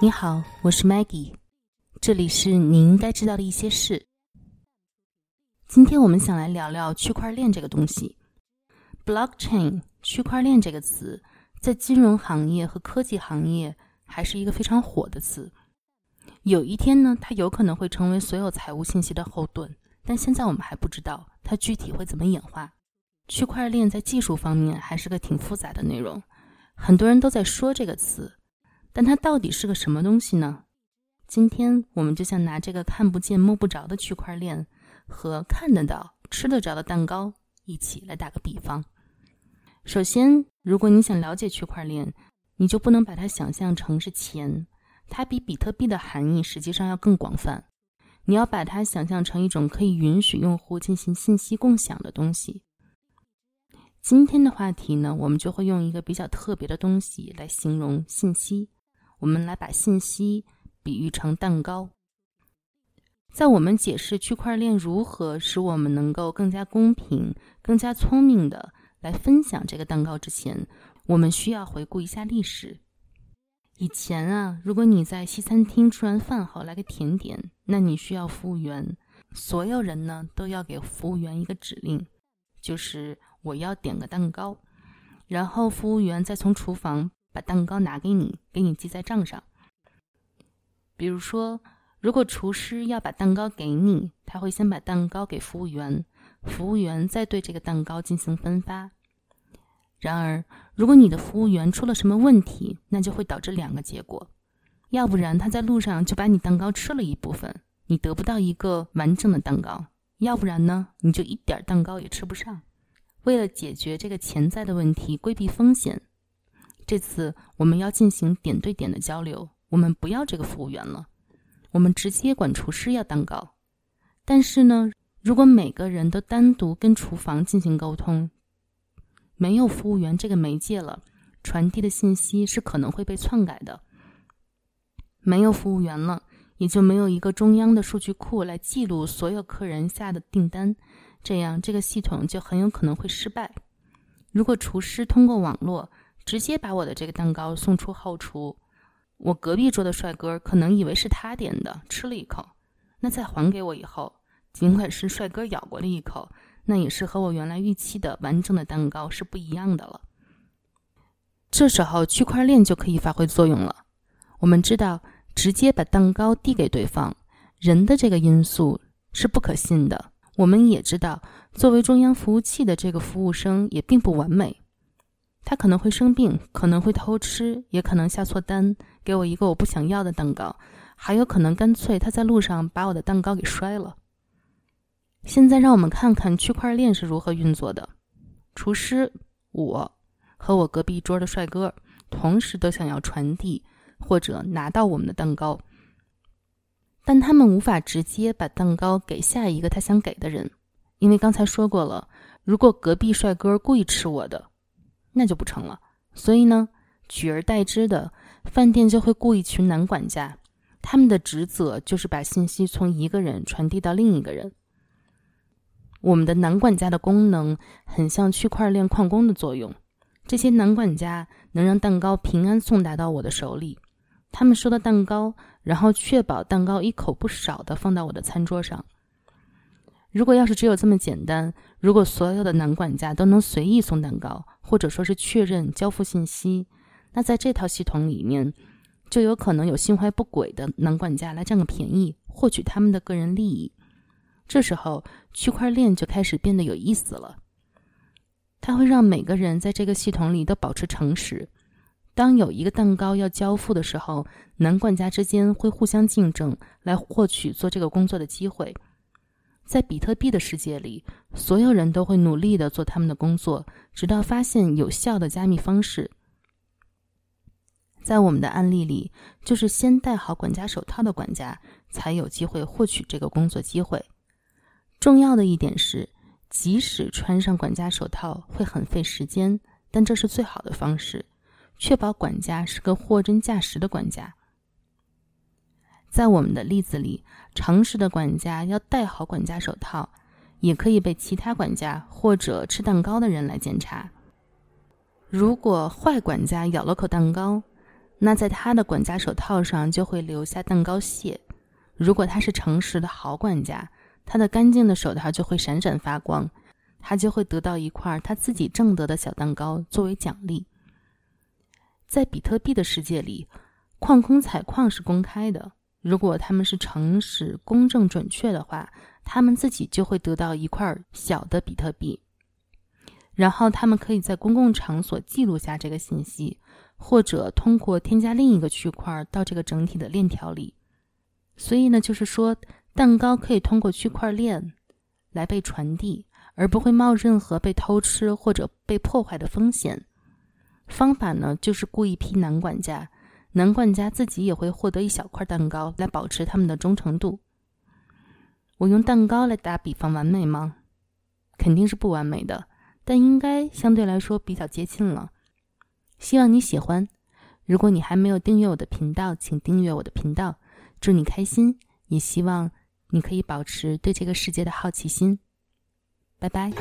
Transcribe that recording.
你好，我是 Maggie，这里是你应该知道的一些事。今天我们想来聊聊区块链这个东西。Blockchain 区块链这个词，在金融行业和科技行业还是一个非常火的词。有一天呢，它有可能会成为所有财务信息的后盾，但现在我们还不知道它具体会怎么演化。区块链在技术方面还是个挺复杂的内容，很多人都在说这个词。但它到底是个什么东西呢？今天我们就像拿这个看不见摸不着的区块链和看得到吃得着的蛋糕一起来打个比方。首先，如果你想了解区块链，你就不能把它想象成是钱，它比比特币的含义实际上要更广泛。你要把它想象成一种可以允许用户进行信息共享的东西。今天的话题呢，我们就会用一个比较特别的东西来形容信息。我们来把信息比喻成蛋糕。在我们解释区块链如何使我们能够更加公平、更加聪明的来分享这个蛋糕之前，我们需要回顾一下历史。以前啊，如果你在西餐厅吃完饭后来个甜点，那你需要服务员，所有人呢都要给服务员一个指令，就是我要点个蛋糕，然后服务员再从厨房。把蛋糕拿给你，给你记在账上。比如说，如果厨师要把蛋糕给你，他会先把蛋糕给服务员，服务员再对这个蛋糕进行分发。然而，如果你的服务员出了什么问题，那就会导致两个结果：要不然他在路上就把你蛋糕吃了一部分，你得不到一个完整的蛋糕；要不然呢，你就一点蛋糕也吃不上。为了解决这个潜在的问题，规避风险。这次我们要进行点对点的交流，我们不要这个服务员了，我们直接管厨师要蛋糕。但是呢，如果每个人都单独跟厨房进行沟通，没有服务员这个媒介了，传递的信息是可能会被篡改的。没有服务员了，也就没有一个中央的数据库来记录所有客人下的订单，这样这个系统就很有可能会失败。如果厨师通过网络，直接把我的这个蛋糕送出后厨，我隔壁桌的帅哥可能以为是他点的，吃了一口，那再还给我以后，尽管是帅哥咬过了一口，那也是和我原来预期的完整的蛋糕是不一样的了。这时候区块链就可以发挥作用了。我们知道，直接把蛋糕递给对方，人的这个因素是不可信的。我们也知道，作为中央服务器的这个服务生也并不完美。他可能会生病，可能会偷吃，也可能下错单，给我一个我不想要的蛋糕，还有可能干脆他在路上把我的蛋糕给摔了。现在让我们看看区块链是如何运作的。厨师，我和我隔壁桌的帅哥，同时都想要传递或者拿到我们的蛋糕，但他们无法直接把蛋糕给下一个他想给的人，因为刚才说过了，如果隔壁帅哥故意吃我的。那就不成了。所以呢，取而代之的，饭店就会雇一群男管家，他们的职责就是把信息从一个人传递到另一个人。我们的男管家的功能很像区块链矿工的作用，这些男管家能让蛋糕平安送达到我的手里。他们收到蛋糕，然后确保蛋糕一口不少的放到我的餐桌上。如果要是只有这么简单，如果所有的男管家都能随意送蛋糕，或者说是确认交付信息，那在这套系统里面，就有可能有心怀不轨的男管家来占个便宜，获取他们的个人利益。这时候，区块链就开始变得有意思了。它会让每个人在这个系统里都保持诚实。当有一个蛋糕要交付的时候，男管家之间会互相竞争，来获取做这个工作的机会。在比特币的世界里，所有人都会努力的做他们的工作，直到发现有效的加密方式。在我们的案例里，就是先戴好管家手套的管家才有机会获取这个工作机会。重要的一点是，即使穿上管家手套会很费时间，但这是最好的方式，确保管家是个货真价实的管家。在我们的例子里，诚实的管家要戴好管家手套，也可以被其他管家或者吃蛋糕的人来检查。如果坏管家咬了口蛋糕，那在他的管家手套上就会留下蛋糕屑。如果他是诚实的好管家，他的干净的手套就会闪闪发光，他就会得到一块他自己挣得的小蛋糕作为奖励。在比特币的世界里，矿工采矿是公开的。如果他们是诚实、公正、准确的话，他们自己就会得到一块小的比特币，然后他们可以在公共场所记录下这个信息，或者通过添加另一个区块到这个整体的链条里。所以呢，就是说，蛋糕可以通过区块链来被传递，而不会冒任何被偷吃或者被破坏的风险。方法呢，就是雇一批男管家，男管家自己也会获得一小块蛋糕来保持他们的忠诚度。我用蛋糕来打比方，完美吗？肯定是不完美的，但应该相对来说比较接近了。希望你喜欢。如果你还没有订阅我的频道，请订阅我的频道。祝你开心，也希望你可以保持对这个世界的好奇心。拜拜。